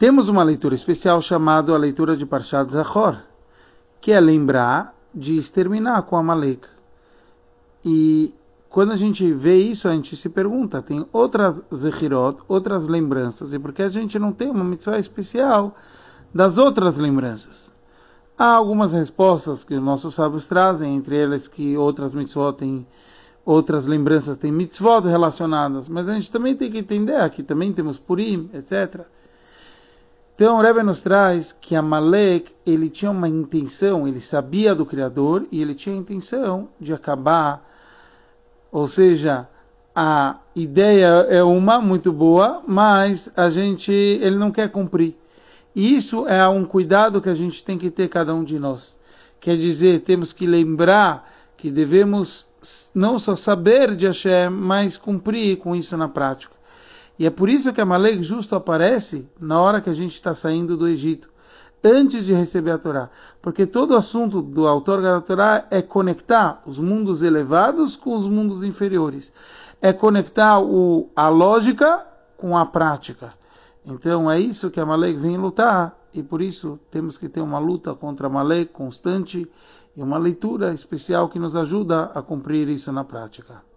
Temos uma leitura especial chamada a leitura de Parshat Zachor, que é lembrar de exterminar com Amalek. E quando a gente vê isso, a gente se pergunta, tem outras Zechirot, outras lembranças, e por que a gente não tem uma mitzvah especial das outras lembranças? Há algumas respostas que os nossos sábios trazem, entre elas que outras mitzvot têm outras lembranças, têm mitzvot relacionadas, mas a gente também tem que entender, aqui também temos Purim, etc. Então Rebbe nos traz que Amalek, ele tinha uma intenção, ele sabia do Criador e ele tinha a intenção de acabar ou seja, a ideia é uma muito boa, mas a gente ele não quer cumprir. E isso é um cuidado que a gente tem que ter cada um de nós. Quer dizer, temos que lembrar que devemos não só saber de Hashem, mas cumprir com isso na prática. E é por isso que a Malek justo aparece na hora que a gente está saindo do Egito antes de receber a Torá. Porque todo o assunto do autor da Torá é conectar os mundos elevados com os mundos inferiores. É conectar o, a lógica com a prática. Então é isso que a Malek vem lutar. E por isso temos que ter uma luta contra a Malek constante e uma leitura especial que nos ajuda a cumprir isso na prática.